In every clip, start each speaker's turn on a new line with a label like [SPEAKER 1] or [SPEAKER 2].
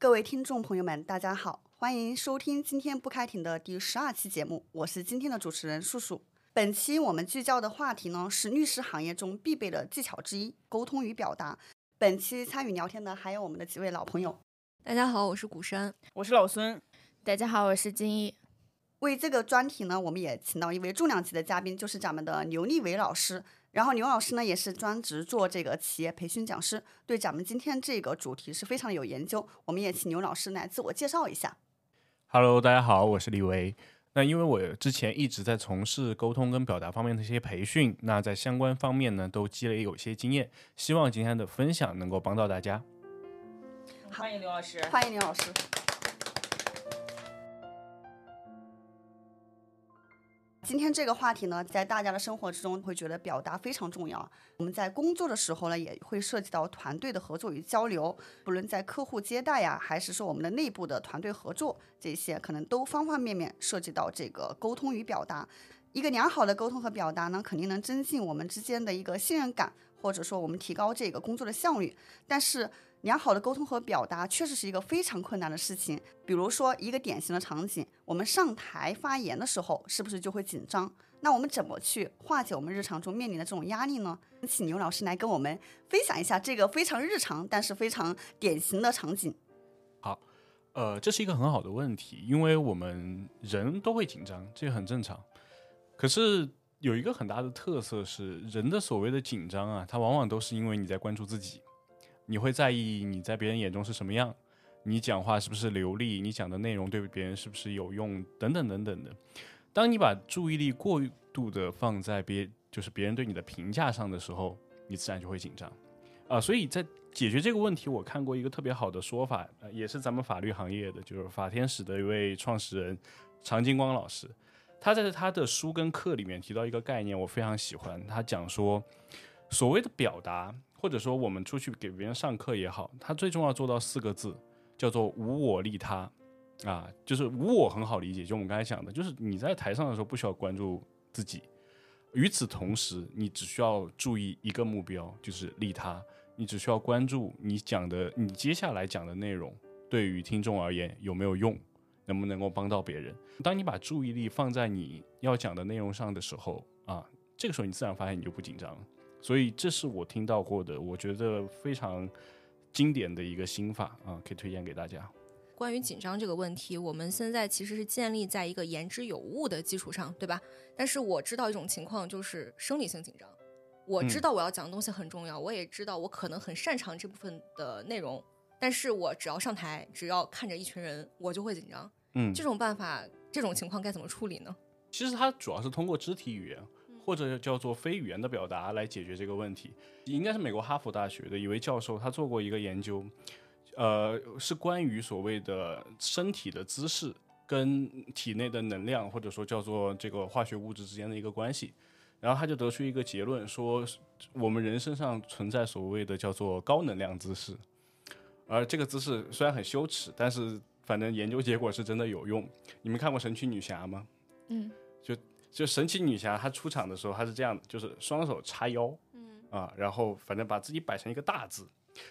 [SPEAKER 1] 各位听众朋友们，大家好，欢迎收听今天不开庭的第十二期节目，我是今天的主持人素素。本期我们聚焦的话题呢是律师行业中必备的技巧之一——沟通与表达。本期参与聊天的还有我们的几位老朋友。
[SPEAKER 2] 大家好，我是古山，
[SPEAKER 3] 我是老孙。
[SPEAKER 4] 大家好，我是金一。
[SPEAKER 1] 为这个专题呢，我们也请到一位重量级的嘉宾，就是咱们的刘立伟老师。然后牛老师呢，也是专职做这个企业培训讲师，对咱们今天这个主题是非常有研究。我们也请牛老师来自我介绍一下。
[SPEAKER 5] Hello，大家好，我是李维。那因为我之前一直在从事沟通跟表达方面的一些培训，那在相关方面呢都积累有些经验，希望今天的分享能够帮到大家。
[SPEAKER 3] 欢迎刘老师，
[SPEAKER 1] 欢迎刘老师。今天这个话题呢，在大家的生活之中会觉得表达非常重要。我们在工作的时候呢，也会涉及到团队的合作与交流，不论在客户接待呀，还是说我们的内部的团队合作，这些可能都方方面面涉及到这个沟通与表达。一个良好的沟通和表达呢，肯定能增进我们之间的一个信任感，或者说我们提高这个工作的效率。但是，良好的沟通和表达确实是一个非常困难的事情。比如说，一个典型的场景，我们上台发言的时候，是不是就会紧张？那我们怎么去化解我们日常中面临的这种压力呢？请牛老师来跟我们分享一下这个非常日常但是非常典型的场景。
[SPEAKER 5] 好，呃，这是一个很好的问题，因为我们人都会紧张，这个很正常。可是有一个很大的特色是，人的所谓的紧张啊，它往往都是因为你在关注自己。你会在意你在别人眼中是什么样，你讲话是不是流利，你讲的内容对别人是不是有用，等等等等的。当你把注意力过度的放在别就是别人对你的评价上的时候，你自然就会紧张啊。所以在解决这个问题，我看过一个特别好的说法，也是咱们法律行业的，就是法天使的一位创始人常金光老师，他在他的书跟课里面提到一个概念，我非常喜欢。他讲说，所谓的表达。或者说，我们出去给别人上课也好，他最重要做到四个字，叫做无我利他，啊，就是无我很好理解，就我们刚才讲的，就是你在台上的时候不需要关注自己，与此同时，你只需要注意一个目标，就是利他，你只需要关注你讲的，你接下来讲的内容对于听众而言有没有用，能不能够帮到别人。当你把注意力放在你要讲的内容上的时候，啊，这个时候你自然发现你就不紧张了。所以这是我听到过的，我觉得非常经典的一个心法啊，可以推荐给大家。
[SPEAKER 2] 关于紧张这个问题，我们现在其实是建立在一个言之有物的基础上，对吧？但是我知道一种情况，就是生理性紧张。我知道我要讲的东西很重要，我也知道我可能很擅长这部分的内容，但是我只要上台，只要看着一群人，我就会紧张。
[SPEAKER 5] 嗯，
[SPEAKER 2] 这种办法，这种情况该怎么处理呢？
[SPEAKER 5] 其实它主要是通过肢体语言。或者叫做非语言的表达来解决这个问题，应该是美国哈佛大学的一位教授，他做过一个研究，呃，是关于所谓的身体的姿势跟体内的能量，或者说叫做这个化学物质之间的一个关系，然后他就得出一个结论，说我们人身上存在所谓的叫做高能量姿势，而这个姿势虽然很羞耻，但是反正研究结果是真的有用。你们看过神奇女侠吗？
[SPEAKER 2] 嗯。
[SPEAKER 5] 就神奇女侠她出场的时候，她是这样的，就是双手叉腰，
[SPEAKER 2] 嗯
[SPEAKER 5] 啊，然后反正把自己摆成一个大字。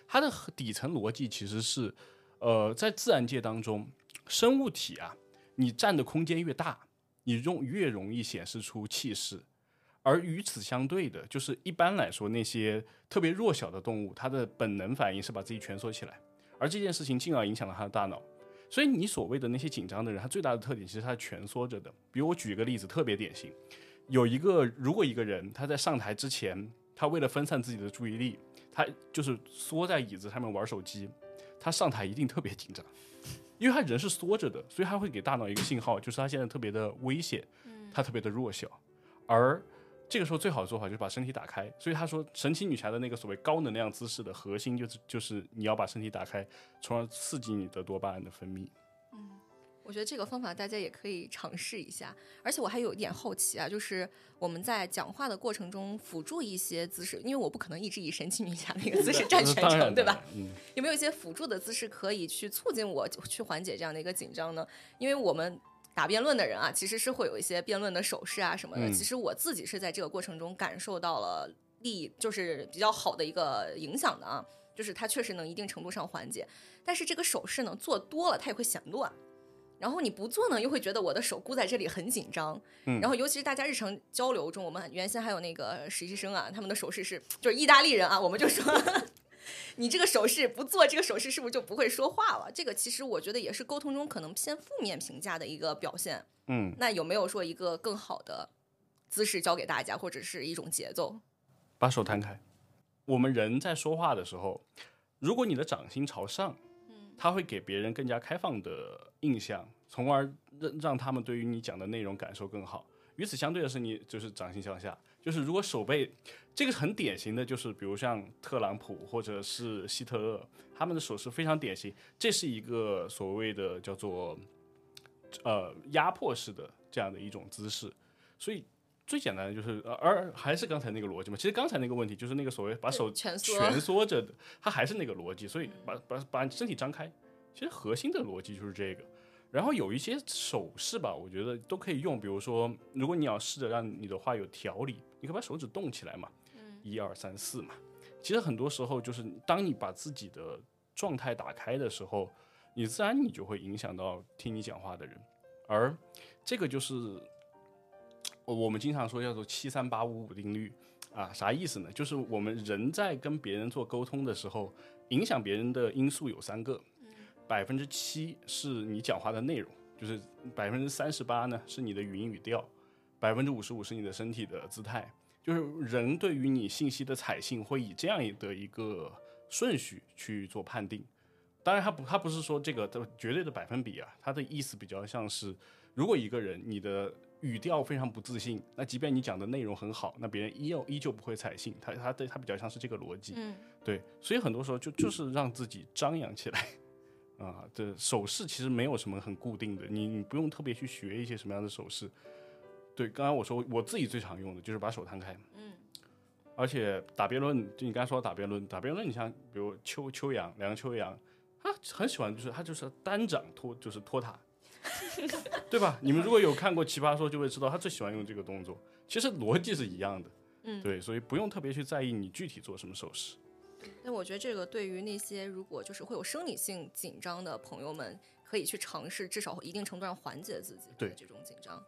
[SPEAKER 5] 它的底层逻辑其实是，呃，在自然界当中，生物体啊，你占的空间越大，你用越容易显示出气势。而与此相对的，就是一般来说那些特别弱小的动物，它的本能反应是把自己蜷缩起来，而这件事情进而影响了它的大脑。所以你所谓的那些紧张的人，他最大的特点其实他蜷缩着的。比如我举一个例子，特别典型，有一个如果一个人他在上台之前，他为了分散自己的注意力，他就是缩在椅子上面玩手机，他上台一定特别紧张，因为他人是缩着的，所以他会给大脑一个信号，就是他现在特别的危险，他特别的弱小，而。这个时候最好的做法就是把身体打开，所以他说神奇女侠的那个所谓高能量姿势的核心就是就是你要把身体打开，从而刺激你的多巴胺的分泌。
[SPEAKER 2] 嗯，我觉得这个方法大家也可以尝试一下。而且我还有一点好奇啊，就是我们在讲话的过程中辅助一些姿势，因为我不可能一直以神奇女侠那个姿势站全程，对吧？
[SPEAKER 5] 嗯，
[SPEAKER 2] 有没有一些辅助的姿势可以去促进我去缓解这样的一个紧张呢？因为我们。打辩论的人啊，其实是会有一些辩论的手势啊什么的。其实我自己是在这个过程中感受到了利，就是比较好的一个影响的啊。就是它确实能一定程度上缓解。但是这个手势呢，做多了它也会显乱。然后你不做呢，又会觉得我的手箍在这里很紧张。
[SPEAKER 5] 嗯
[SPEAKER 2] 然后尤其是大家日常交流中，我们原先还有那个实习生啊，他们的手势是就是意大利人啊，我们就说你这个手势不做这个手势，是不是就不会说话了？这个其实我觉得也是沟通中可能偏负面评价的一个表现。
[SPEAKER 5] 嗯，
[SPEAKER 2] 那有没有说一个更好的姿势教给大家，或者是一种节奏？
[SPEAKER 5] 把手摊开。我们人在说话的时候，如果你的掌心朝上，嗯它会给别人更加开放的印象，从而让让他们对于你讲的内容感受更好。与此相对的是，你就是掌心向下，就是如果手背，这个很典型的就是，比如像特朗普或者是希特勒，他们的手势非常典型，这是一个所谓的叫做呃压迫式的这样的一种姿势，所以最简单的就是，呃而还是刚才那个逻辑嘛。其实刚才那个问题就是那个所谓把手
[SPEAKER 2] 蜷缩
[SPEAKER 5] 蜷缩着 的，它还是那个逻辑。所以把把把身体张开，其实核心的逻辑就是这个。然后有一些手势吧，我觉得都可以用。比如说，如果你要试着让你的话有条理，你可以把手指动起来嘛，一二三四嘛。其实很多时候就是当你把自己的状态打开的时候，你自然你就会影响到听你讲话的人，而这个就是我我们经常说叫做七三八五五定律啊，啥意思呢？就是我们人在跟别人做沟通的时候，影响别人的因素有三个，百分之七是你讲话的内容，就是百分之三十八呢是你的语音语调，百分之五十五是你的身体的姿态。就是人对于你信息的采信会以这样的一个顺序去做判定。当然，他不，他不是说这个的绝对的百分比啊，他的意思比较像是，如果一个人你的语调非常不自信，那即便你讲的内容很好，那别人依旧依旧不会采信。他他对他比较像是这个逻辑，
[SPEAKER 2] 嗯，
[SPEAKER 5] 对，所以很多时候就就是让自己张扬起来。啊，这手势其实没有什么很固定的，你你不用特别去学一些什么样的手势。对，刚才我说我自己最常用的就是把手摊开，
[SPEAKER 2] 嗯，
[SPEAKER 5] 而且打辩论，就你刚才说打辩论，打辩论，你像比如邱邱阳、梁秋阳，他很喜欢就是他就是单掌托就是托塔，对吧？你们如果有看过《奇葩说》，就会知道他最喜欢用这个动作，其实逻辑是一样的，
[SPEAKER 2] 嗯
[SPEAKER 5] 对，所以不用特别去在意你具体做什么手势。
[SPEAKER 2] 那我觉得这个对于那些如果就是会有生理性紧张的朋友们，可以去尝试，至少一定程度上缓解自己
[SPEAKER 5] 对
[SPEAKER 2] 的这种紧张。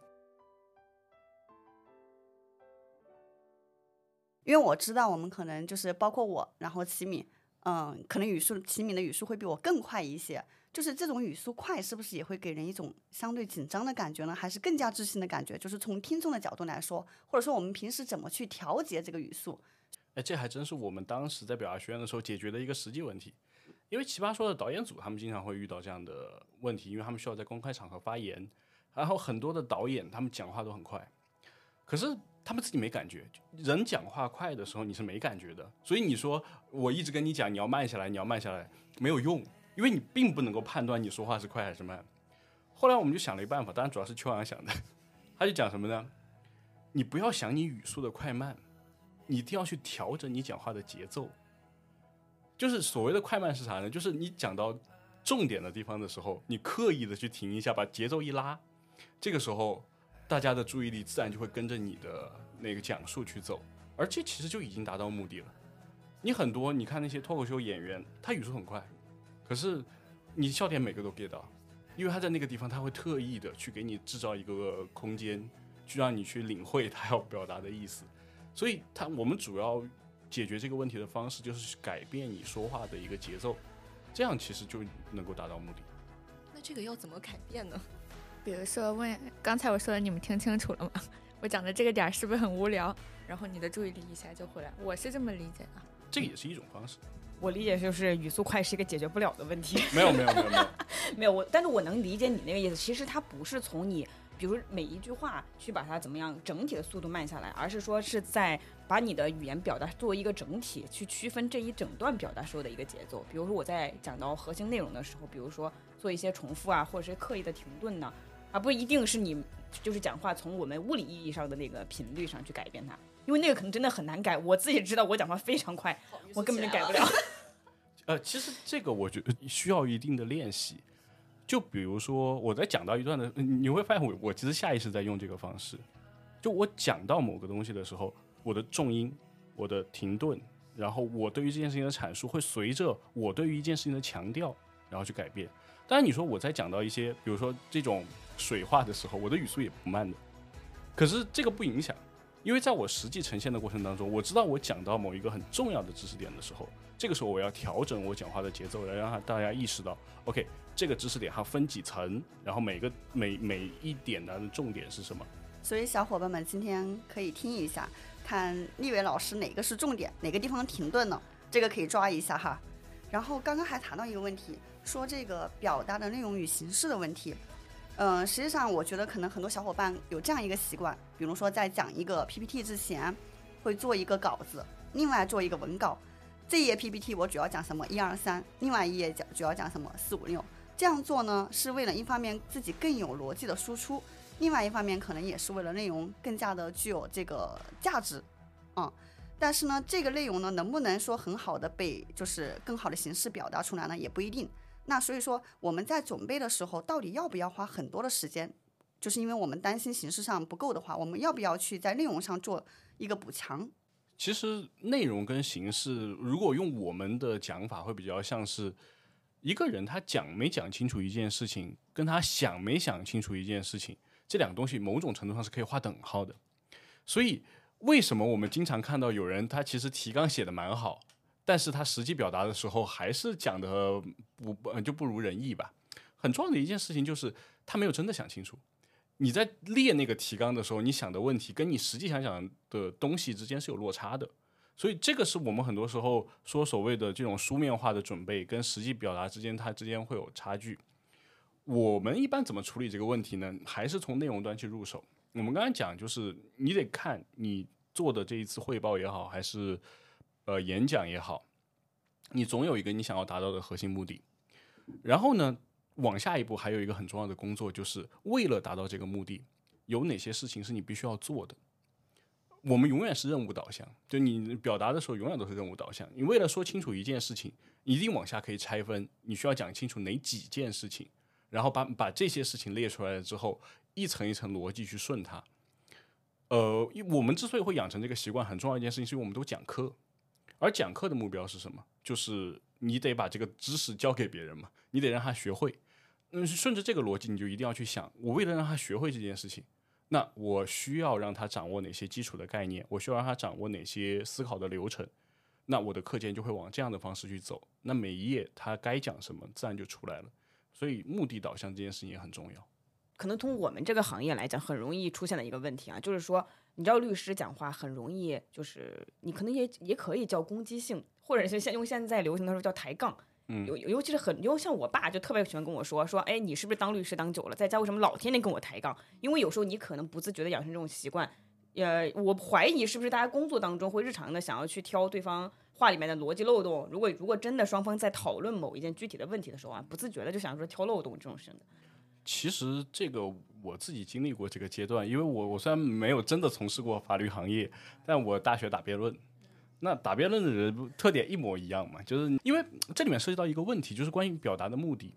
[SPEAKER 1] 因为我知道我们可能就是包括我，然后齐敏，嗯，可能语速齐敏的语速会比我更快一些。就是这种语速快，是不是也会给人一种相对紧张的感觉呢？还是更加自信的感觉？就是从听众的角度来说，或者说我们平时怎么去调节这个语速？
[SPEAKER 5] 哎，这还真是我们当时在表达学院的时候解决的一个实际问题。因为奇葩说的导演组，他们经常会遇到这样的问题，因为他们需要在公开场合发言，然后很多的导演他们讲话都很快，可是他们自己没感觉。人讲话快的时候你是没感觉的，所以你说我一直跟你讲你要慢下来，你要慢下来，没有用，因为你并不能够判断你说话是快还是慢。后来我们就想了一个办法，当然主要是秋阳想的，他就讲什么呢？你不要想你语速的快慢，你一定要去调整你讲话的节奏。就是所谓的快慢是啥呢？就是你讲到重点的地方的时候，你刻意的去停一下，把节奏一拉，这个时候大家的注意力自然就会跟着你的那个讲述去走，而这其实就已经达到目的了。你很多你看那些脱口秀演员，他语速很快，可是你笑点每个都 get 到，因为他在那个地方他会特意的去给你制造一个空间，去让你去领会他要表达的意思。所以他我们主要解决这个问题的方式就是改变你说话的一个节奏，这样其实就能够达到目的。
[SPEAKER 2] 那这个要怎么改变呢？
[SPEAKER 4] 比如说问刚才我说的，你们听清楚了吗？我讲的这个点儿是不是很无聊？然后你的注意力一下就回来，我是这么理解的。
[SPEAKER 5] 这也是一种方式。
[SPEAKER 3] 我理解就是语速快是一个解决不了的问题。
[SPEAKER 5] 没有没有没有没有，
[SPEAKER 3] 没有 我，但是我能理解你那个意思。其实它不是从你，比如每一句话去把它怎么样整体的速度慢下来，而是说是在把你的语言表达作为一个整体，去区分这一整段表达时候的一个节奏。比如说我在讲到核心内容的时候，比如说做一些重复啊，或者是刻意的停顿呢，而不一定是你就是讲话从我们物理意义上的那个频率上去改变它，因为那个可能真的很难改。我自己知道我讲话非常快，我根本就改不了。
[SPEAKER 5] 呃，其实这个我觉得需要一定的练习。就比如说我在讲到一段的，你会发现我我其实下意识在用这个方式。就我讲到某个东西的时候，我的重音、我的停顿、然后我对于这件事情的阐述会随着我对于一件事情的强调，然后去改变。当然，你说我在讲到一些，比如说这种水话的时候，我的语速也不慢的，可是这个不影响，因为在我实际呈现的过程当中，我知道我讲到某一个很重要的知识点的时候，这个时候我要调整我讲话的节奏，来让大家意识到，OK，这个知识点它分几层，然后每个每每一点的重点是什么。
[SPEAKER 1] 所以小伙伴们今天可以听一下，看立伟老师哪个是重点，哪个地方停顿了，这个可以抓一下哈。然后刚刚还谈到一个问题，说这个表达的内容与形式的问题。嗯，实际上我觉得可能很多小伙伴有这样一个习惯，比如说在讲一个 PPT 之前，会做一个稿子，另外做一个文稿。这一页 PPT 我主要讲什么一二三，另外一页讲主要讲什么四五六。这样做呢，是为了一方面自己更有逻辑的输出，另外一方面可能也是为了内容更加的具有这个价值，嗯。但是呢，这个内容呢，能不能说很好的被就是更好的形式表达出来呢，也不一定。那所以说我们在准备的时候，到底要不要花很多的时间？就是因为我们担心形式上不够的话，我们要不要去在内容上做一个补强？
[SPEAKER 5] 其实内容跟形式，如果用我们的讲法，会比较像是一个人他讲没讲清楚一件事情，跟他想没想清楚一件事情，这两个东西某种程度上是可以画等号的。所以。为什么我们经常看到有人他其实提纲写的蛮好，但是他实际表达的时候还是讲的不就不如人意吧？很重要的一件事情就是他没有真的想清楚。你在列那个提纲的时候，你想的问题跟你实际想讲的东西之间是有落差的，所以这个是我们很多时候说所谓的这种书面化的准备跟实际表达之间它之间会有差距。我们一般怎么处理这个问题呢？还是从内容端去入手。我们刚才讲，就是你得看你做的这一次汇报也好，还是呃演讲也好，你总有一个你想要达到的核心目的。然后呢，往下一步还有一个很重要的工作，就是为了达到这个目的，有哪些事情是你必须要做的。我们永远是任务导向，就你表达的时候永远都是任务导向。你为了说清楚一件事情，一定往下可以拆分，你需要讲清楚哪几件事情，然后把把这些事情列出来了之后。一层一层逻辑去顺它，呃，我们之所以会养成这个习惯，很重要一件事情，是因为我们都讲课，而讲课的目标是什么？就是你得把这个知识教给别人嘛，你得让他学会。嗯，顺着这个逻辑，你就一定要去想，我为了让他学会这件事情，那我需要让他掌握哪些基础的概念？我需要让他掌握哪些思考的流程？那我的课件就会往这样的方式去走。那每一页他该讲什么，自然就出来了。所以，目的导向这件事情也很重要。
[SPEAKER 3] 可能从我们这个行业来讲，很容易出现的一个问题啊，就是说，你知道律师讲话很容易，就是你可能也也可以叫攻击性，或者是现用现在流行的说叫抬杠，嗯，尤尤其是很，因为像我爸就特别喜欢跟我说说，哎，你是不是当律师当久了，在家为什么老天天跟我抬杠？因为有时候你可能不自觉的养成这种习惯，呃，我怀疑是不是大家工作当中会日常的想要去挑对方话里面的逻辑漏洞？如果如果真的双方在讨论某一件具体的问题的时候啊，不自觉的就想说挑漏洞这种事的。
[SPEAKER 5] 其实这个我自己经历过这个阶段，因为我我虽然没有真的从事过法律行业，但我大学打辩论，那打辩论的人特点一模一样嘛，就是因为这里面涉及到一个问题，就是关于表达的目的。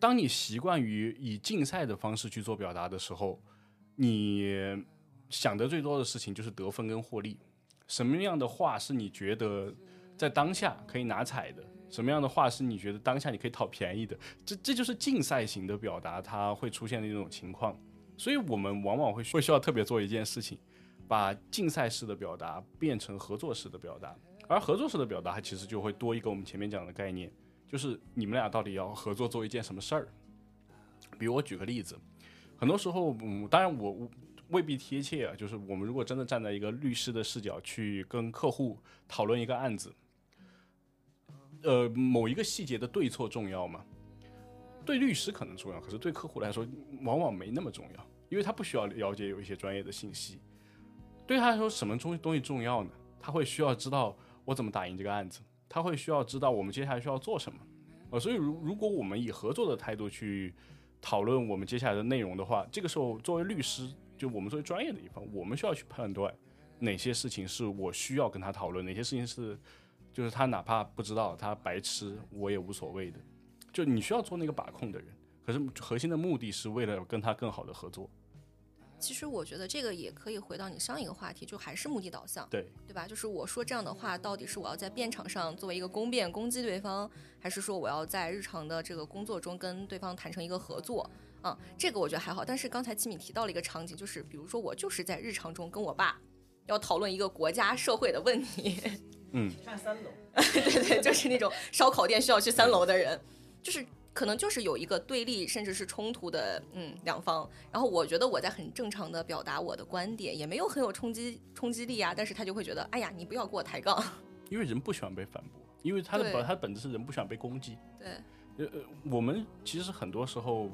[SPEAKER 5] 当你习惯于以竞赛的方式去做表达的时候，你想的最多的事情就是得分跟获利。什么样的话是你觉得在当下可以拿彩的？什么样的话是你觉得当下你可以讨便宜的？这这就是竞赛型的表达，它会出现的一种情况。所以我们往往会会需要特别做一件事情，把竞赛式的表达变成合作式的表达。而合作式的表达，它其实就会多一个我们前面讲的概念，就是你们俩到底要合作做一件什么事儿。比如我举个例子，很多时候，嗯，当然我未必贴切啊，就是我们如果真的站在一个律师的视角去跟客户讨论一个案子。呃，某一个细节的对错重要吗？对律师可能重要，可是对客户来说往往没那么重要，因为他不需要了解有一些专业的信息。对他来说，什么东东西重要呢？他会需要知道我怎么打赢这个案子，他会需要知道我们接下来需要做什么。呃，所以如如果我们以合作的态度去讨论我们接下来的内容的话，这个时候作为律师，就我们作为专业的一方，我们需要去判断哪些事情是我需要跟他讨论，哪些事情是。就是他哪怕不知道他白痴，我也无所谓的。就你需要做那个把控的人，可是核心的目的是为了跟他更好的合作。
[SPEAKER 2] 其实我觉得这个也可以回到你上一个话题，就还是目的导向，
[SPEAKER 5] 对，
[SPEAKER 2] 对吧？就是我说这样的话，到底是我要在辩场上作为一个攻辩攻击对方，还是说我要在日常的这个工作中跟对方谈成一个合作？啊、这个我觉得还好。但是刚才七米提到了一个场景，就是比如说我就是在日常中跟我爸要讨论一个国家社会的问题，
[SPEAKER 5] 嗯，
[SPEAKER 3] 上三楼，
[SPEAKER 2] 对对，就是那种烧烤店需要去三楼的人，就是可能就是有一个对立甚至是冲突的嗯两方，然后我觉得我在很正常的表达我的观点，也没有很有冲击冲击力啊，但是他就会觉得哎呀你不要跟我抬杠，
[SPEAKER 5] 因为人不喜欢被反驳，因为他的 本他的本质是人不喜欢被攻击。
[SPEAKER 2] 对，
[SPEAKER 5] 呃呃，我们其实很多时候，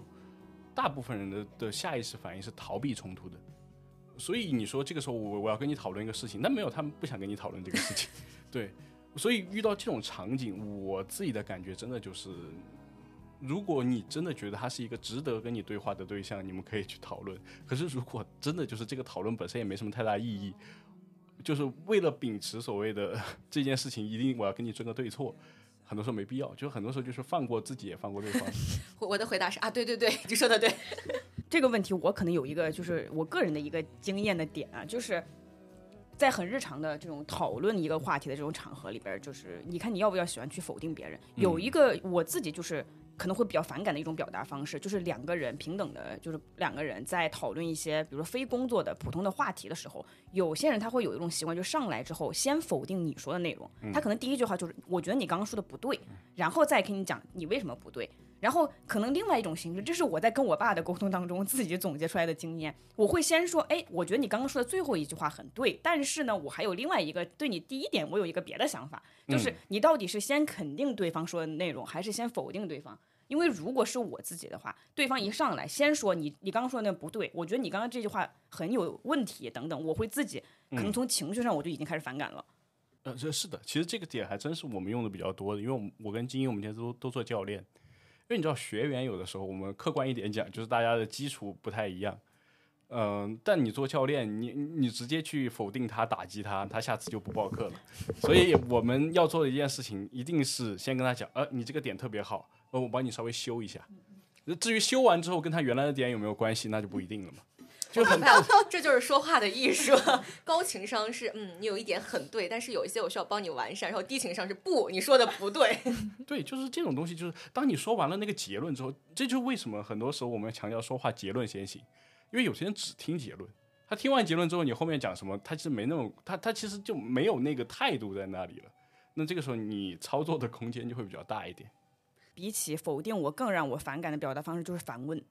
[SPEAKER 5] 大部分人的的下意识反应是逃避冲突的。所以你说这个时候我我要跟你讨论一个事情，但没有他们不想跟你讨论这个事情，对。所以遇到这种场景，我自己的感觉真的就是，如果你真的觉得他是一个值得跟你对话的对象，你们可以去讨论。可是如果真的就是这个讨论本身也没什么太大意义，就是为了秉持所谓的这件事情一定我要跟你争个对错，很多时候没必要。就很多时候就是放过自己，也放过对方。
[SPEAKER 2] 我我的回答是啊对对对，你说的对，
[SPEAKER 3] 这个问题我可能有一个就是我个人的一个经验的点啊，就是在很日常的这种讨论一个话题的这种场合里边儿，就是你看你要不要喜欢去否定别人？有一个我自己就是可能会比较反感的一种表达方式，就是两个人平等的，就是两个人在讨论一些比如说非工作的普通的话题的时候，有些人他会有一种习惯，就上来之后先否定你说的内容，他可能第一句话就是我觉得你刚刚说的不对，然后再跟你讲你为什么不对。然后可能另外一种形式，这是我在跟我爸的沟通当中自己总结出来的经验。我会先说，哎，我觉得你刚刚说的最后一句话很对，但是呢，我还有另外一个对你第一点，我有一个别的想法，就是你到底是先肯定对方说的内容，还是先否定对方？因为如果是我自己的话，对方一上来先说你你刚刚说的那不对，我觉得你刚刚这句话很有问题等等，我会自己可能从情绪上我就已经开始反感了。
[SPEAKER 5] 呃，这是的，其实这个点还真是我们用的比较多的，因为我们我跟金英我们现在都都做教练，因因为你知道学员有的时候我们客观一点讲，就是大家的基础不太一样，嗯、但你做教练，你你直接去否定他、打击他，他下次就不报课了。所以我们要做的一件事情，一定是先跟他讲，呃，你这个点特别好，呃，我帮你稍微修一下。至于修完之后跟他原来的点有没有关系，那就不一定了嘛。就很
[SPEAKER 2] 这就是说话的艺术。高情商是嗯，你有一点很对，但是有一些我需要帮你完善。然后低情商是不，你说的不对。
[SPEAKER 5] 对，就是这种东西，就是当你说完了那个结论之后，这就是为什么很多时候我们强调说话结论先行，因为有些人只听结论，他听完结论之后，你后面讲什么，他其实没那么，他他其实就没有那个态度在那里了。那这个时候你操作的空间就会比较大一点。
[SPEAKER 3] 比起否定我更让我反感的表达方式就是反问，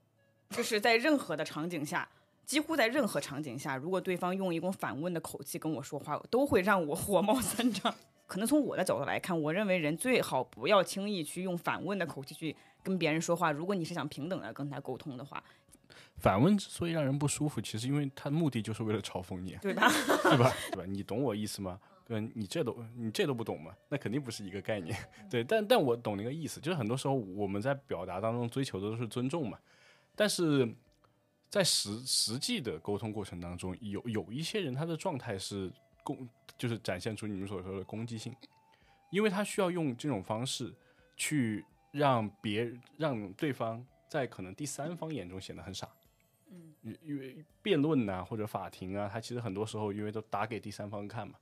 [SPEAKER 3] 就是在任何的场景下，几乎在任何场景下，如果对方用一种反问的口气跟我说话，都会让我火冒三丈。可能从我的角度来看，我认为人最好不要轻易去用反问的口气去跟别人说话。如果你是想平等的跟他沟通的话，
[SPEAKER 5] 反问之所以让人不舒服，其实因为他的目的就是为了嘲讽你，
[SPEAKER 3] 对吧？
[SPEAKER 5] 对吧？对吧？你懂我意思吗？跟你这都你这都不懂吗？那肯定不是一个概念。对，但但我懂那个意思，就是很多时候我们在表达当中追求的都是尊重嘛，但是在实实际的沟通过程当中，有有一些人他的状态是攻，就是展现出你们所说的攻击性，因为他需要用这种方式去让别让对方在可能第三方眼中显得很傻。嗯，因为辩论呐、或者法庭啊，他其实很多时候因为都打给第三方看嘛，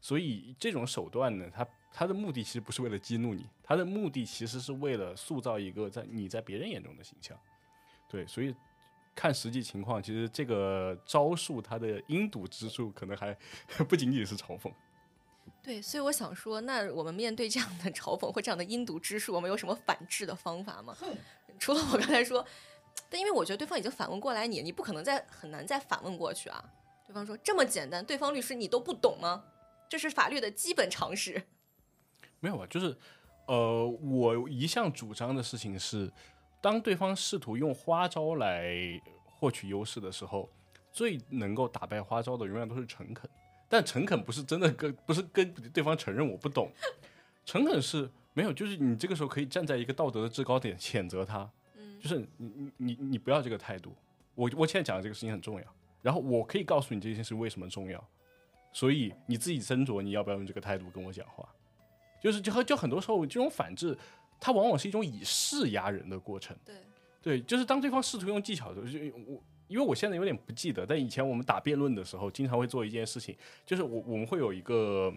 [SPEAKER 5] 所以这种手段呢，他他的目的其实不是为了激怒你，他的目的其实是为了塑造一个在你在别人眼中的形象。对，所以看实际情况，其实这个招数它的阴毒之处可能还 不仅仅是嘲讽。
[SPEAKER 2] 对，所以我想说，那我们面对这样的嘲讽或这样的阴毒之术，我们有什么反制的方法吗？除了我刚才说，但因为我觉得对方已经反问过来你，你不可能再很难再反问过去啊。对方说这么简单，对方律师你都不懂吗？这是法律的基本常识。
[SPEAKER 5] 没有啊，就是呃，我一向主张的事情是，当对方试图用花招来获取优势的时候，最能够打败花招的永远都是诚恳。但诚恳不是真的跟不是跟对方承认我不懂，诚恳是没有，就是你这个时候可以站在一个道德的制高点谴责他，就是你你你你不要这个态度。我我现在讲的这个事情很重要，然后我可以告诉你这件事为什么重要，所以你自己斟酌你要不要用这个态度跟我讲话。就是就就很多时候这种反制，它往往是一种以势压人的过程。
[SPEAKER 2] 对，
[SPEAKER 5] 对，就是当对方试图用技巧的时候，就我因为我现在有点不记得，但以前我们打辩论的时候，经常会做一件事情，就是我我们会有一个，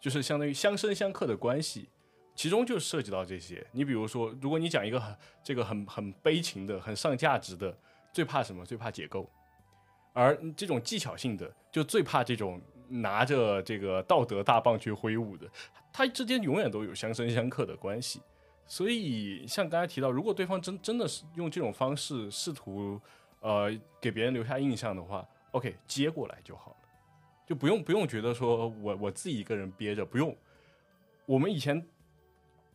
[SPEAKER 5] 就是相当于相生相克的关系，其中就涉及到这些。你比如说，如果你讲一个很这个很很悲情的、很上价值的，最怕什么？最怕解构。而这种技巧性的，就最怕这种拿着这个道德大棒去挥舞的，它之间永远都有相生相克的关系。所以，像刚才提到，如果对方真真的是用这种方式试图，呃，给别人留下印象的话，OK，接过来就好了，就不用不用觉得说我我自己一个人憋着，不用。我们以前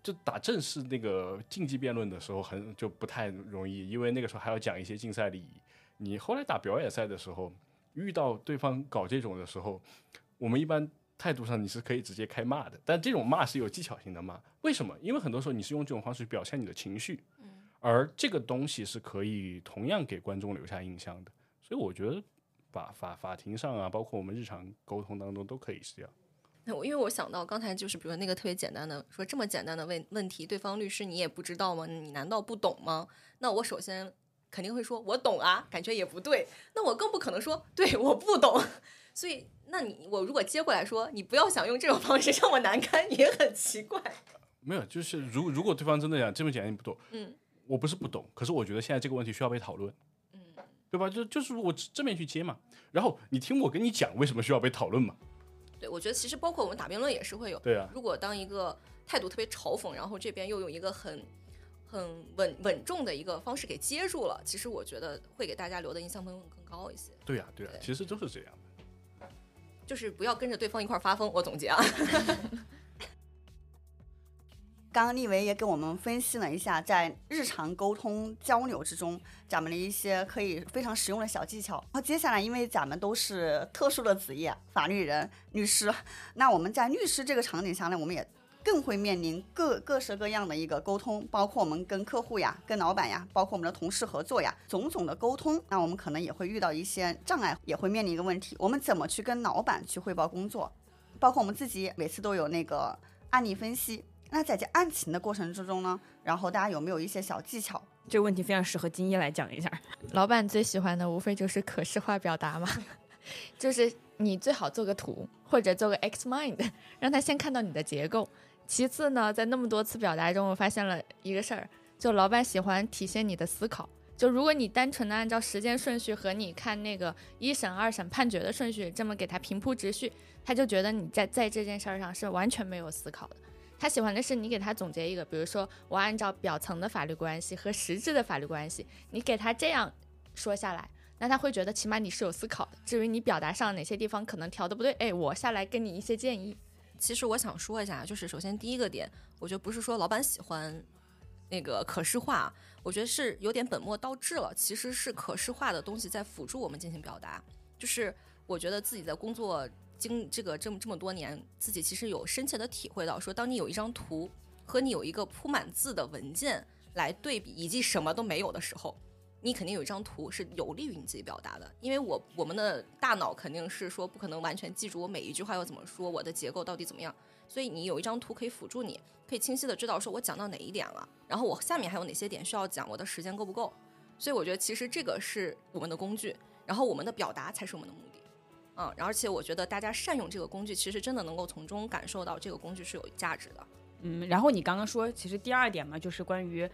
[SPEAKER 5] 就打正式那个竞技辩论的时候，很就不太容易，因为那个时候还要讲一些竞赛礼仪。你后来打表演赛的时候，遇到对方搞这种的时候，我们一般。态度上你是可以直接开骂的，但这种骂是有技巧性的骂。为什么？因为很多时候你是用这种方式表现你的情绪，而这个东西是可以同样给观众留下印象的。所以我觉得法法法庭上啊，包括我们日常沟通当中都可以是这样。
[SPEAKER 2] 那我因为我想到刚才就是比如那个特别简单的说这么简单的问问题，对方律师你也不知道吗？你难道不懂吗？那我首先肯定会说我懂啊，感觉也不对。那我更不可能说对我不懂。所以。那你我如果接过来说，你不要想用这种方式让我难堪，也很奇怪。
[SPEAKER 5] 没有，就是如如果对方真的讲这么简单你不懂，
[SPEAKER 2] 嗯，
[SPEAKER 5] 我不是不懂，可是我觉得现在这个问题需要被讨论，
[SPEAKER 2] 嗯，
[SPEAKER 5] 对吧？就就是我正面去接嘛，然后你听我跟你讲为什么需要被讨论嘛。
[SPEAKER 2] 对，我觉得其实包括我们打辩论也是会有，
[SPEAKER 5] 对啊。
[SPEAKER 2] 如果当一个态度特别嘲讽，然后这边又用一个很很稳稳重的一个方式给接住了，其实我觉得会给大家留的印象分更高一些。
[SPEAKER 5] 对呀，对呀，其实都是这样。
[SPEAKER 2] 就是不要跟着对方一块儿发疯。我总结啊，
[SPEAKER 1] 刚刚立维也给我们分析了一下，在日常沟通交流之中，咱们的一些可以非常实用的小技巧。然后接下来，因为咱们都是特殊的职业，法律人、律师，那我们在律师这个场景下呢，我们也。更会面临各各式各样的一个沟通，包括我们跟客户呀、跟老板呀，包括我们的同事合作呀，种种的沟通。那我们可能也会遇到一些障碍，也会面临一个问题：我们怎么去跟老板去汇报工作？包括我们自己每次都有那个案例分析。那在这案情的过程之中呢，然后大家有没有一些小技巧？
[SPEAKER 3] 这个问题非常适合金一来讲一下。
[SPEAKER 4] 老板最喜欢的无非就是可视化表达嘛，就是你最好做个图或者做个 X mind，让他先看到你的结构。其次呢，在那么多次表达中，我发现了一个事儿，就老板喜欢体现你的思考。就如果你单纯的按照时间顺序和你看那个一审、二审判决的顺序这么给他平铺直叙，他就觉得你在在这件事儿上是完全没有思考的。他喜欢的是你给他总结一个，比如说我按照表层的法律关系和实质的法律关系，你给他这样说下来，那他会觉得起码你是有思考的。至于你表达上哪些地方可能调的不对，哎，我下来给你一些建议。
[SPEAKER 2] 其实我想说一下，就是首先第一个点，我觉得不是说老板喜欢那个可视化，我觉得是有点本末倒置了。其实是可视化的东西在辅助我们进行表达。就是我觉得自己在工作经这个这么这么多年，自己其实有深切的体会到，说当你有一张图和你有一个铺满字的文件来对比，以及什么都没有的时候。你肯定有一张图是有利于你自己表达的，因为我我们的大脑肯定是说不可能完全记住我每一句话要怎么说，我的结构到底怎么样，所以你有一张图可以辅助你，可以清晰的知道说我讲到哪一点了，然后我下面还有哪些点需要讲，我的时间够不够，所以我觉得其实这个是我们的工具，然后我们的表达才是我们的目的，嗯，而且我觉得大家善用这个工具，其实真的能够从中感受到这个工具是有价值的，
[SPEAKER 3] 嗯，然后你刚刚说，其实第二点嘛，就是关于。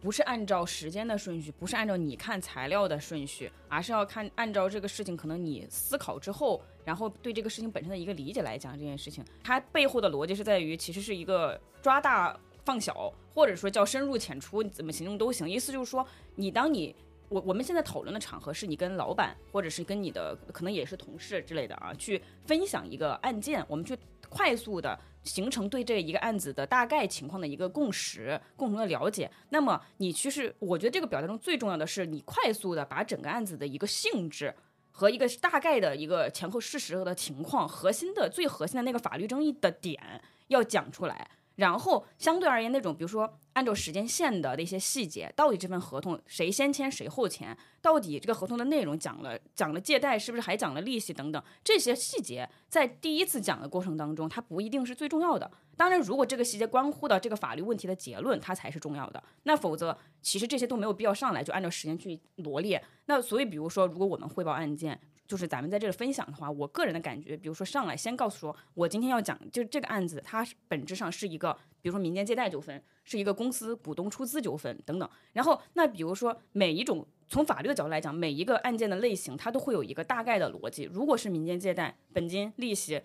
[SPEAKER 3] 不是按照时间的顺序，不是按照你看材料的顺序，而是要看按照这个事情可能你思考之后，然后对这个事情本身的一个理解来讲这件事情，它背后的逻辑是在于，其实是一个抓大放小，或者说叫深入浅出，怎么形容都行。意思就是说，你当你我我们现在讨论的场合是你跟老板，或者是跟你的可能也是同事之类的啊，去分享一个案件，我们去快速的。形成对这一个案子的大概情况的一个共识、共同的了解。那么你其实，我觉得这个表达中最重要的是，你快速的把整个案子的一个性质和一个大概的一个前后事实的情况、核心的最核心的那个法律争议的点要讲出来。然后相对而言，那种比如说按照时间线的那些细节，到底这份合同谁先签谁后签，到底这个合同的内容讲了讲了借贷是不是还讲了利息等等这些细节，在第一次讲的过程当中，它不一定是最重要的。当然，如果这个细节关乎到这个法律问题的结论，它才是重要的。那否则，其实这些都没有必要上来就按照时间去罗列。那所以，比如说，如果我们汇报案件。就是咱们在这里分享的话，我个人的感觉，比如说上来先告诉说，我今天要讲，就这个案子，它本质上是一个，比如说民间借贷纠纷，是一个公司股东出资纠纷等等。然后，那比如说每一种从法律的角度来讲，每一个案件的类型，它都会有一个大概的逻辑。如果是民间借贷，本金、利息、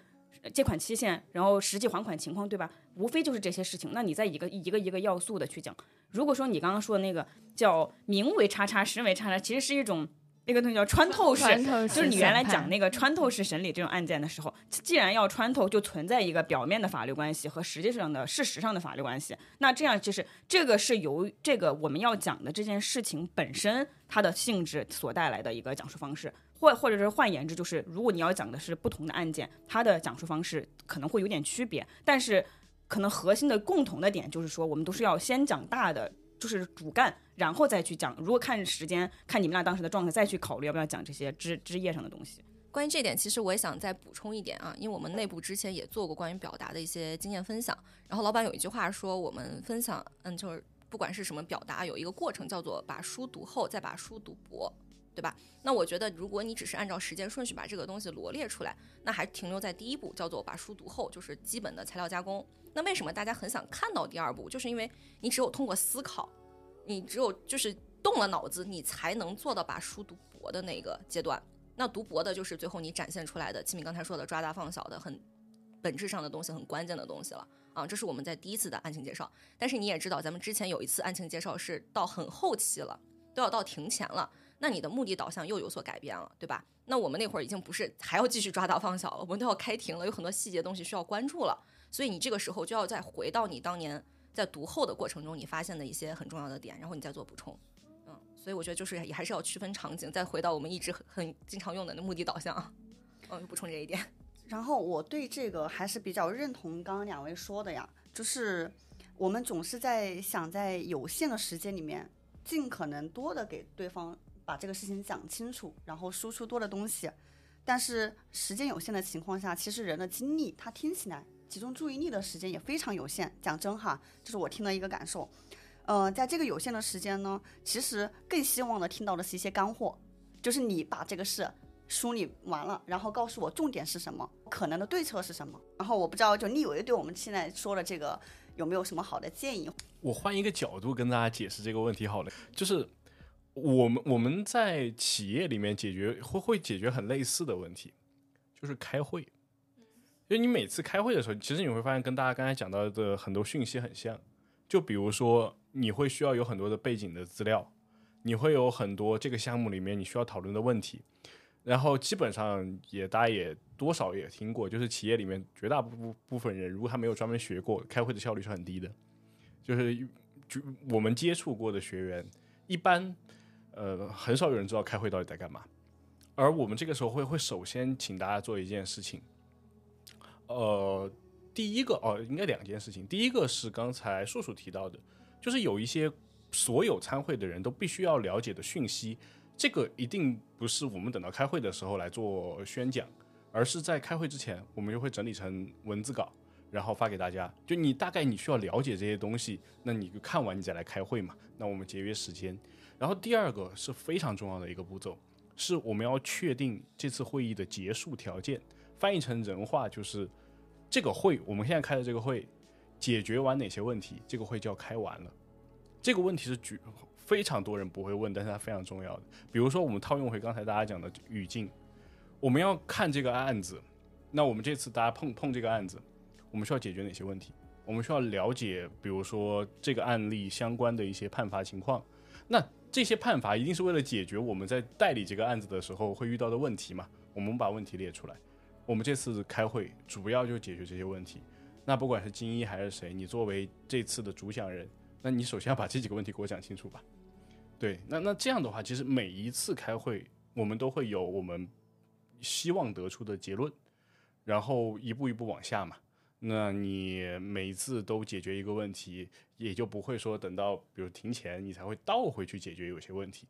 [SPEAKER 3] 借款期限，然后实际还款情况，对吧？无非就是这些事情。那你再一个一个一个要素的去讲。如果说你刚刚说的那个叫名为叉叉，实为叉叉，其实是一种。那个东西叫穿透式，就是你原来讲那个穿透式审理这种案件的时候，既然要穿透，就存在一个表面的法律关系和实际上的事实上的法律关系。那这样就是这个是由这个我们要讲的这件事情本身它的性质所带来的一个讲述方式，或或者是换言之，就是如果你要讲的是不同的案件，它的讲述方式可能会有点区别，但是可能核心的共同的点就是说，我们都是要先讲大的。就是主干，然后再去讲。如果看时间，看你们俩当时的状态，再去考虑要不要讲这些枝枝叶上的东西。
[SPEAKER 2] 关于这点，其实我也想再补充一点啊，因为我们内部之前也做过关于表达的一些经验分享。然后老板有一句话说，我们分享，嗯，就是不管是什么表达，有一个过程叫做把书读厚，再把书读薄，对吧？那我觉得，如果你只是按照时间顺序把这个东西罗列出来，那还停留在第一步，叫做把书读厚，就是基本的材料加工。那为什么大家很想看到第二步？就是因为你只有通过思考，你只有就是动了脑子，你才能做到把书读薄的那个阶段。那读薄的就是最后你展现出来的，齐敏刚才说的抓大放小的很本质上的东西，很关键的东西了啊！这是我们在第一次的案情介绍。但是你也知道，咱们之前有一次案情介绍是到很后期了，都要到庭前了，那你的目的导向又有所改变了，对吧？那我们那会儿已经不是还要继续抓大放小了，我们都要开庭了，有很多细节东西需要关注了。所以你这个时候就要再回到你当年在读后的过程中，你发现的一些很重要的点，然后你再做补充。嗯，所以我觉得就是也还是要区分场景，再回到我们一直很很经常用的那目的导向。嗯，补充这一点。
[SPEAKER 1] 然后我对这个还是比较认同刚刚两位说的呀，就是我们总是在想在有限的时间里面，尽可能多的给对方把这个事情讲清楚，然后输出多的东西。但是时间有限的情况下，其实人的精力他听起来。集中注意力的时间也非常有限。讲真哈，这是我听的一个感受。呃，在这个有限的时间呢，其实更希望的听到的是一些干货，就是你把这个事梳理完了，然后告诉我重点是什么，可能的对策是什么。然后我不知道，就立伟对我们现在说的这个有没有什么好的建议？
[SPEAKER 5] 我换一个角度跟大家解释这个问题好了，就是我们我们在企业里面解决会会解决很类似的问题，就是开会。因为你每次开会的时候，其实你会发现跟大家刚才讲到的很多讯息很像。就比如说，你会需要有很多的背景的资料，你会有很多这个项目里面你需要讨论的问题。然后基本上也大家也多少也听过，就是企业里面绝大部部分人，如果他没有专门学过，开会的效率是很低的。就是就我们接触过的学员，一般呃很少有人知道开会到底在干嘛。而我们这个时候会会首先请大家做一件事情。呃，第一个哦，应该两件事情。第一个是刚才叔叔提到的，就是有一些所有参会的人都必须要了解的讯息，这个一定不是我们等到开会的时候来做宣讲，而是在开会之前，我们就会整理成文字稿，然后发给大家。就你大概你需要了解这些东西，那你就看完你再来开会嘛。那我们节约时间。然后第二个是非常重要的一个步骤，是我们要确定这次会议的结束条件。翻译成人话就是，这个会我们现在开的这个会，解决完哪些问题，这个会就要开完了。这个问题是举非常多人不会问，但是它非常重要的。比如说，我们套用回刚才大家讲的语境，我们要看这个案子，那我们这次大家碰碰这个案子，我们需要解决哪些问题？我们需要了解，比如说这个案例相关的一些判罚情况。那这些判罚一定是为了解决我们在代理这个案子的时候会遇到的问题嘛？我们把问题列出来。我们这次开会主要就解决这些问题。那不管是金一还是谁，你作为这次的主讲人，那你首先要把这几个问题给我讲清楚吧。对，那那这样的话，其实每一次开会，我们都会有我们希望得出的结论，然后一步一步往下嘛。那你每一次都解决一个问题，也就不会说等到比如庭前你才会倒回去解决有些问题。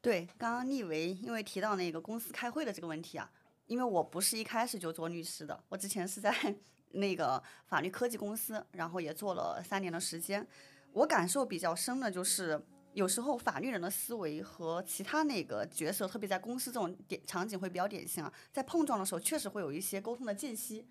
[SPEAKER 1] 对，刚刚立维因为提到那个公司开会的这个问题啊，因为我不是一开始就做律师的，我之前是在 那个法律科技公司，然后也做了三年的时间。我感受比较深的就是，有时候法律人的思维和其他那个角色，特别在公司这种点场景会比较典型啊，在碰撞的时候确实会有一些沟通的间隙。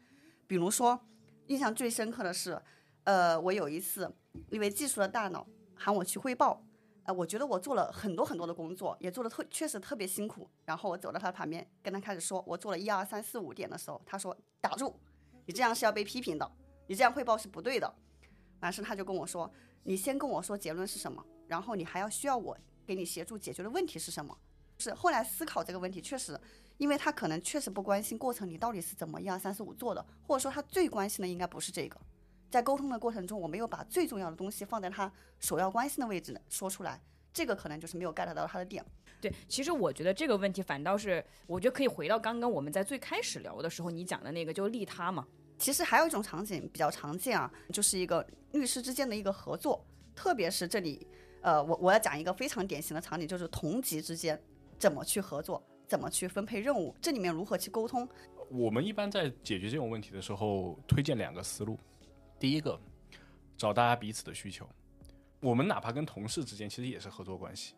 [SPEAKER 1] 比如说，印象最深刻的是，呃，我有一次因为技术的大脑喊我去汇报，呃，我觉得我做了很多很多的工作，也做的特确实特别辛苦。然后我走到他旁边，跟他开始说，我做了一二三四五点的时候，他说打住，你这样是要被批评的，你这样汇报是不对的。完事他就跟我说，你先跟我说结论是什么，然后你还要需要我给你协助解决的问题是什么。是后来思考这个问题，确实。因为他可能确实不关心过程你到底是怎么一二三四五做的，或者说他最关心的应该不是这个。在沟通的过程中，我没有把最重要的东西放在他首要关心的位置说出来，这个可能就是没有 get 到他的点。
[SPEAKER 3] 对，其实我觉得这个问题反倒是，我觉得可以回到刚刚我们在最开始聊的时候你讲的那个，就利他嘛。
[SPEAKER 1] 其实还有一种场景比较常见啊，就是一个律师之间的一个合作，特别是这里，呃，我我要讲一个非常典型的场景，就是同级之间怎么去合作。怎么去分配任务？这里面如何去沟通？
[SPEAKER 5] 我们一般在解决这种问题的时候，推荐两个思路。第一个，找大家彼此的需求。我们哪怕跟同事之间，其实也是合作关系。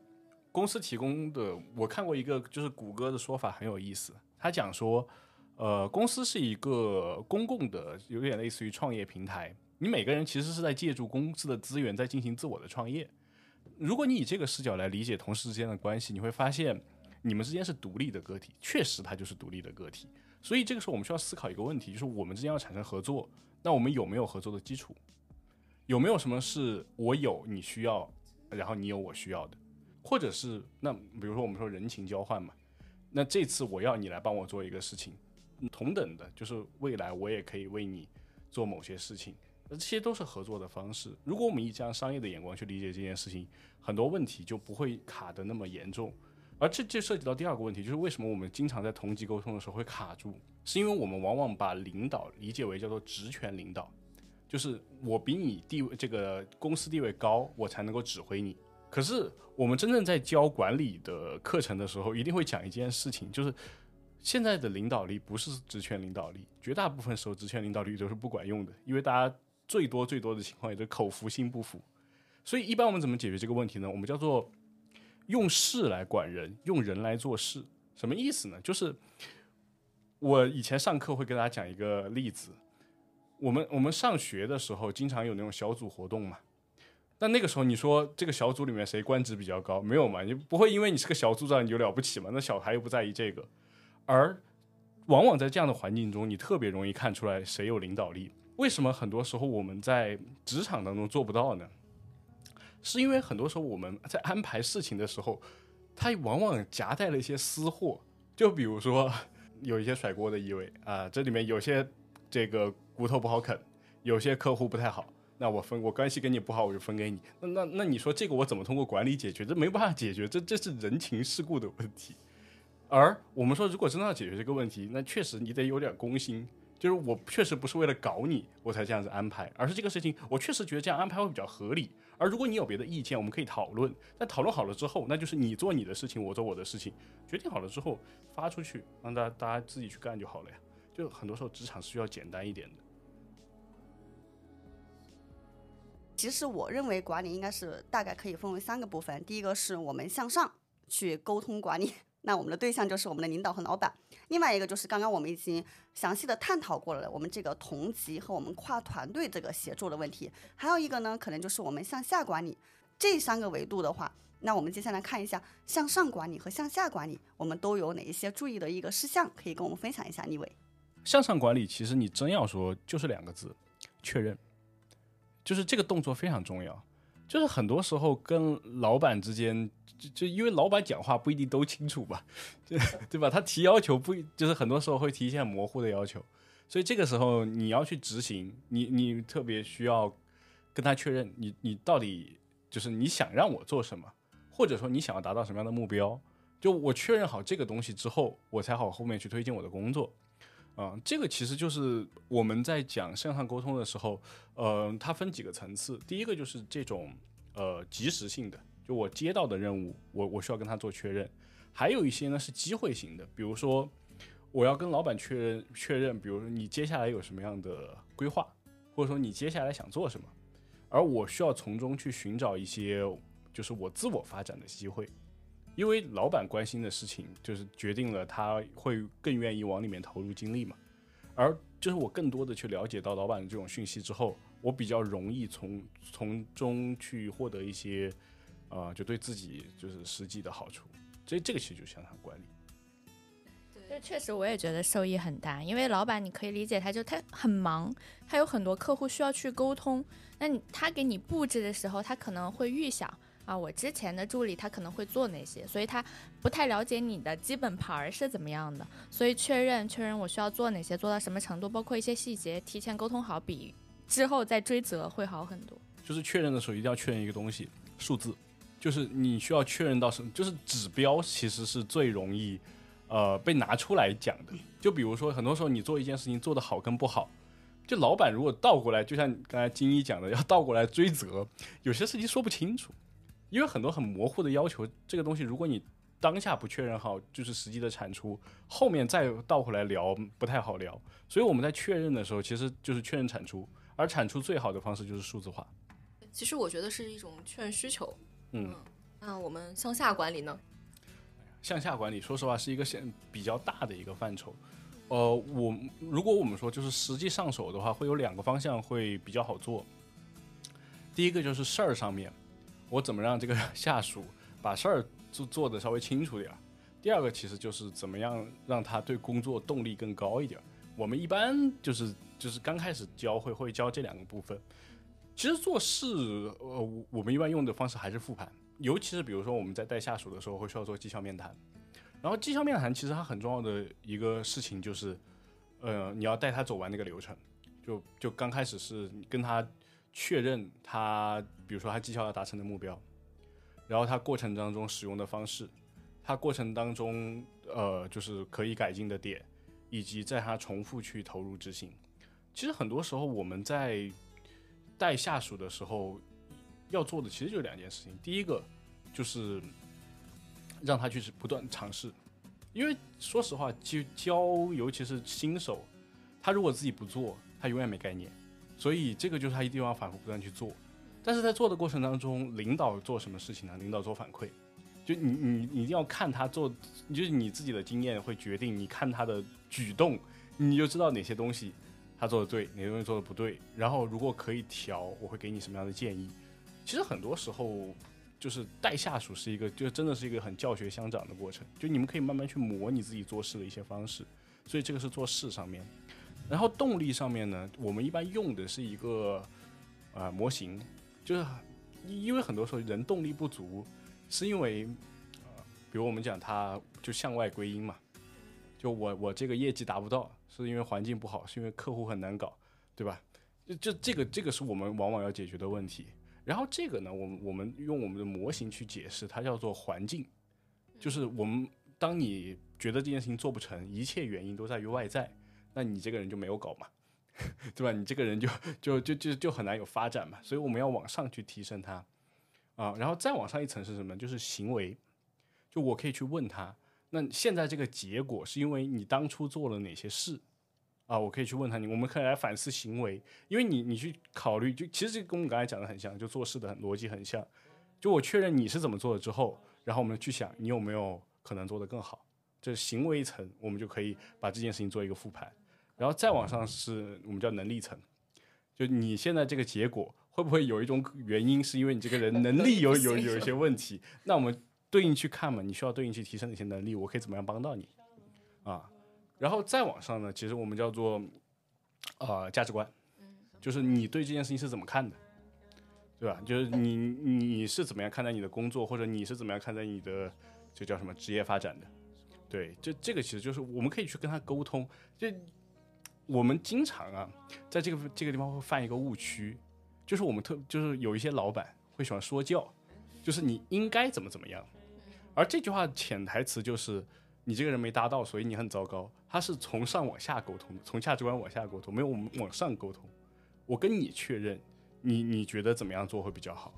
[SPEAKER 5] 公司提供的，我看过一个，就是谷歌的说法很有意思。他讲说，呃，公司是一个公共的，有点类似于创业平台。你每个人其实是在借助公司的资源在进行自我的创业。如果你以这个视角来理解同事之间的关系，你会发现。你们之间是独立的个体，确实它就是独立的个体，所以这个时候我们需要思考一个问题，就是我们之间要产生合作，那我们有没有合作的基础？有没有什么是我有你需要，然后你有我需要的？或者是那比如说我们说人情交换嘛，那这次我要你来帮我做一个事情，同等的，就是未来我也可以为你做某些事情，那这些都是合作的方式。如果我们以这样商业的眼光去理解这件事情，很多问题就不会卡得那么严重。而这就涉及到第二个问题，就是为什么我们经常在同级沟通的时候会卡住，是因为我们往往把领导理解为叫做职权领导，就是我比你地位这个公司地位高，我才能够指挥你。可是我们真正在教管理的课程的时候，一定会讲一件事情，就是现在的领导力不是职权领导力，绝大部分时候职权领导力都是不管用的，因为大家最多最多的情况也是口服心不服。所以一般我们怎么解决这个问题呢？我们叫做。用事来管人，用人来做事，什么意思呢？就是我以前上课会跟大家讲一个例子，我们我们上学的时候经常有那种小组活动嘛，那那个时候你说这个小组里面谁官职比较高？没有嘛？你不会因为你是个小组长你就了不起嘛？那小孩又不在意这个，而往往在这样的环境中，你特别容易看出来谁有领导力。为什么很多时候我们在职场当中做不到呢？是因为很多时候我们在安排事情的时候，他往往夹带了一些私货，就比如说有一些甩锅的意味啊，这里面有些这个骨头不好啃，有些客户不太好，那我分我关系跟你不好，我就分给你。那那那你说这个我怎么通过管理解决？这没办法解决，这这是人情世故的问题。而我们说，如果真的要解决这个问题，那确实你得有点公心。就是我确实不是为了搞你，我才这样子安排，而是这个事情我确实觉得这样安排会比较合理。而如果你有别的意见，我们可以讨论。但讨论好了之后，那就是你做你的事情，我做我的事情，决定好了之后发出去，让大家大家自己去干就好了呀。就很多时候职场是需要简单一点的。
[SPEAKER 1] 其实我认为管理应该是大概可以分为三个部分，第一个是我们向上去沟通管理。那我们的对象就是我们的领导和老板，另外一个就是刚刚我们已经详细的探讨过了，我们这个同级和我们跨团队这个协作的问题，还有一个呢，可能就是我们向下管理这三个维度的话，那我们接下来看一下向上管理和向下管理，我们都有哪一些注意的一个事项，可以跟我们分享一下，李伟。
[SPEAKER 5] 向上管理其实你真要说就是两个字，确认，就是这个动作非常重要，就是很多时候跟老板之间。就就因为老板讲话不一定都清楚吧，就对吧？他提要求不就是很多时候会提一些模糊的要求，所以这个时候你要去执行，你你特别需要跟他确认，你你到底就是你想让我做什么，或者说你想要达到什么样的目标？就我确认好这个东西之后，我才好后面去推进我的工作。啊、这个其实就是我们在讲向上沟通的时候，呃，它分几个层次。第一个就是这种呃及时性的，就我接到的任务，我我需要跟他做确认。还有一些呢是机会型的，比如说我要跟老板确认确认，比如说你接下来有什么样的规划，或者说你接下来想做什么，而我需要从中去寻找一些就是我自我发展的机会。因为老板关心的事情，就是决定了他会更愿意往里面投入精力嘛。而就是我更多的去了解到老板的这种讯息之后，我比较容易从从中去获得一些，呃，就对自己就是实际的好处。所以这个其实就是向上管理。
[SPEAKER 4] 就确实我也觉得受益很大，因为老板你可以理解他，就他很忙，他有很多客户需要去沟通。那你他给你布置的时候，他可能会预想啊，我之前的助理他可能会做哪些，所以他不太了解你的基本盘儿是怎么样的，所以确认确认我需要做哪些，做到什么程度，包括一些细节，提前沟通好，比之后再追责会好很多。
[SPEAKER 5] 就是确认的时候一定要确认一个东西，数字，就是你需要确认到什么，就是指标其实是最容易，呃，被拿出来讲的。就比如说，很多时候你做一件事情做得好跟不好，就老板如果倒过来，就像刚才金一讲的，要倒过来追责，有些事情说不清楚，因为很多很模糊的要求，这个东西如果你当下不确认好，就是实际的产出，后面再倒回来聊不太好聊。所以我们在确认的时候，其实就是确认产出，而产出最好的方式就是数字化。
[SPEAKER 2] 其实我觉得是一种确认需求。
[SPEAKER 5] 嗯，
[SPEAKER 2] 那我们向下管理呢？
[SPEAKER 5] 向下管理，说实话是一个现比较大的一个范畴。呃，我如果我们说就是实际上手的话，会有两个方向会比较好做。第一个就是事儿上面，我怎么让这个 下属把事儿做做的稍微清楚点儿。第二个其实就是怎么样让他对工作动力更高一点儿。我们一般就是就是刚开始教会会教这两个部分。其实做事，呃，我们一般用的方式还是复盘，尤其是比如说我们在带下属的时候，会需要做绩效面谈。然后绩效面谈其实它很重要的一个事情就是，呃，你要带他走完那个流程。就就刚开始是跟他确认他，比如说他绩效要达成的目标，然后他过程当中使用的方式，他过程当中呃就是可以改进的点，以及在他重复去投入执行。其实很多时候我们在带下属的时候要做的其实就两件事情，第一个就是让他去不断尝试，因为说实话，就教尤其是新手，他如果自己不做，他永远没概念，所以这个就是他一定要反复不断去做。但是在做的过程当中，领导做什么事情呢？领导做反馈，就你你你一定要看他做，就是你自己的经验会决定，你看他的举动，你就知道哪些东西他做的对，哪些东西做的不对。然后如果可以调，我会给你什么样的建议。其实很多时候就是带下属是一个，就真的是一个很教学相长的过程。就你们可以慢慢去磨你自己做事的一些方式。所以这个是做事上面。然后动力上面呢，我们一般用的是一个呃模型，就是因为很多时候人动力不足，是因为呃，比如我们讲他就向外归因嘛，就我我这个业绩达不到，是因为环境不好，是因为客户很难搞，对吧？就就这个这个是我们往往要解决的问题。然后这个呢，我们我们用我们的模型去解释，它叫做环境，就是我们当你觉得这件事情做不成，一切原因都在于外在，那你这个人就没有搞嘛，对吧？你这个人就就就就就很难有发展嘛。所以我们要往上去提升它啊，然后再往上一层是什么？就是行为，就我可以去问他，那现在这个结果是因为你当初做了哪些事？啊，我可以去问他你，我们可以来反思行为，因为你你去考虑，就其实这跟我们刚才讲的很像，就做事的逻辑很像。就我确认你是怎么做的之后，然后我们去想你有没有可能做得更好，这是行为层，我们就可以把这件事情做一个复盘，然后再往上是我们叫能力层，就你现在这个结果会不会有一种原因是因为你这个人能力有 有有一些问题？那我们对应去看嘛，你需要对应去提升哪些能力，我可以怎么样帮到你啊？然后再往上呢，其实我们叫做呃价值观，就是你对这件事情是怎么看的，对吧？就是你你是怎么样看待你的工作，或者你是怎么样看待你的这叫什么职业发展的？对，这这个其实就是我们可以去跟他沟通。就我们经常啊，在这个这个地方会犯一个误区，就是我们特就是有一些老板会喜欢说教，就是你应该怎么怎么样，而这句话潜台词就是你这个人没搭到，所以你很糟糕。他是从上往下沟通的，从价值观往下沟通，没有我们往上沟通。我跟你确认，你你觉得怎么样做会比较好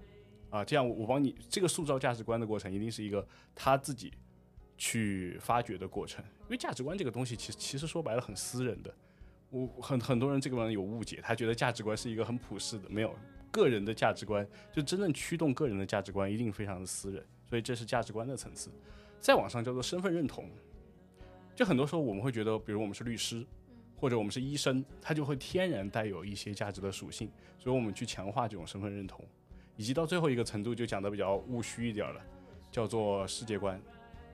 [SPEAKER 5] 啊？这样我我帮你这个塑造价值观的过程，一定是一个他自己去发掘的过程。因为价值观这个东西，其实其实说白了很私人的。我很很多人这个人有误解，他觉得价值观是一个很普世的，没有个人的价值观，就真正驱动个人的价值观一定非常的私人。所以这是价值观的层次。再往上叫做身份认同，就很多时候我们会觉得，比如我们是律师，或者我们是医生，他就会天然带有一些价值的属性，所以我们去强化这种身份认同，以及到最后一个程度就讲的比较务虚一点了，叫做世界观，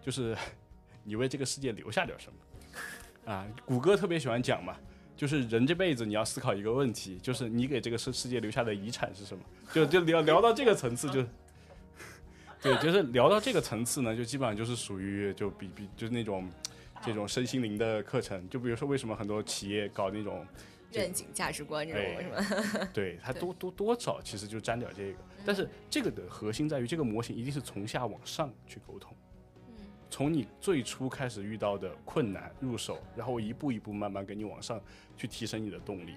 [SPEAKER 5] 就是 你为这个世界留下点什么啊？谷歌特别喜欢讲嘛，就是人这辈子你要思考一个问题，就是你给这个世世界留下的遗产是什么？就就聊聊到这个层次就。对，就是聊到这个层次呢，就基本上就是属于就比比就是那种这种身心灵的课程。就比如说，为什么很多企业搞那种
[SPEAKER 2] 愿景价值观这种是吧？
[SPEAKER 5] 对，它多多多少其实就沾点这个。但是这个的核心在于，这个模型一定是从下往上去沟通。
[SPEAKER 2] 嗯，
[SPEAKER 5] 从你最初开始遇到的困难入手，然后一步一步慢慢给你往上去提升你的动力，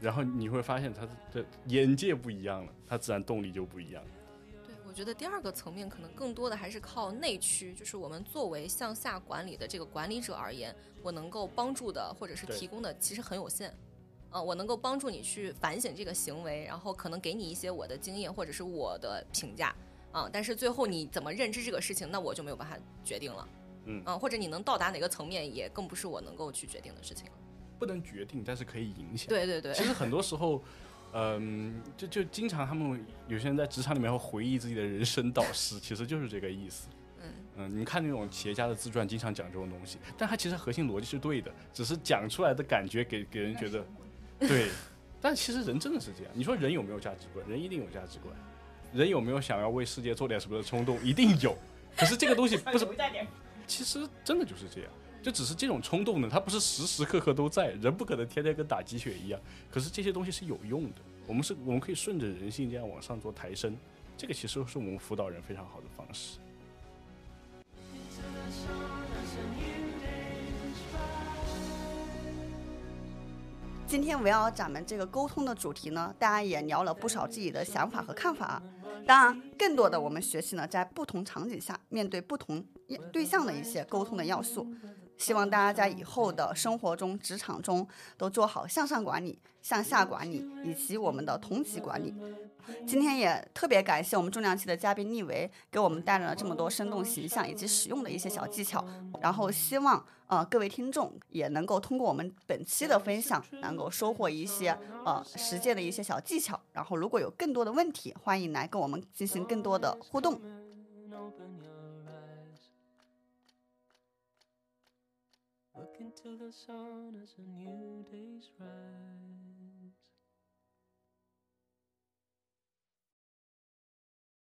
[SPEAKER 5] 然后你会发现他的眼界不一样了，他自然动力就不一样。
[SPEAKER 2] 我觉得第二个层面可能更多的还是靠内驱，就是我们作为向下管理的这个管理者而言，我能够帮助的或者是提供的其实很有限。嗯，我能够帮助你去反省这个行为，然后可能给你一些我的经验或者是我的评价。啊，但是最后你怎么认知这个事情，那我就没有办法决定了。
[SPEAKER 5] 嗯，
[SPEAKER 2] 啊，或者你能到达哪个层面，也更不是我能够去决定的事情了。
[SPEAKER 5] 不能决定，但是可以影响。
[SPEAKER 2] 对对对。
[SPEAKER 5] 其实很多时候。嗯，就就经常他们有些人在职场里面会回忆自己的人生导师，其实就是这个意思。
[SPEAKER 2] 嗯
[SPEAKER 5] 嗯，你看那种企业家的自传，经常讲这种东西，但他其实核心逻辑是对的，只是讲出来的感觉给给人觉得对。但其实人真的是这样，你说人有没有价值观？人一定有价值观。人有没有想要为世界做点什么的冲动？一定有。可是这个东西不是，其实真的就是这样。就只是这种冲动呢，它不是时时刻刻都在，人不可能天天跟打鸡血一样。可是这些东西是有用的，我们是我们可以顺着人性这样往上做抬升，这个其实是我们辅导人非常好的方式。
[SPEAKER 1] 今天围绕咱们这个沟通的主题呢，大家也聊了不少自己的想法和看法。当然，更多的我们学习呢，在不同场景下面对不同对象的一些沟通的要素。希望大家在以后的生活中、职场中都做好向上管理、向下管理以及我们的同级管理。今天也特别感谢我们重量级的嘉宾逆维，给我们带来了这么多生动形象以及实用的一些小技巧。然后希望呃各位听众也能够通过我们本期的分享，能够收获一些呃实践的一些小技巧。然后如果有更多的问题，欢迎来跟我们进行更多的互动。Into the sun as a new day's rise.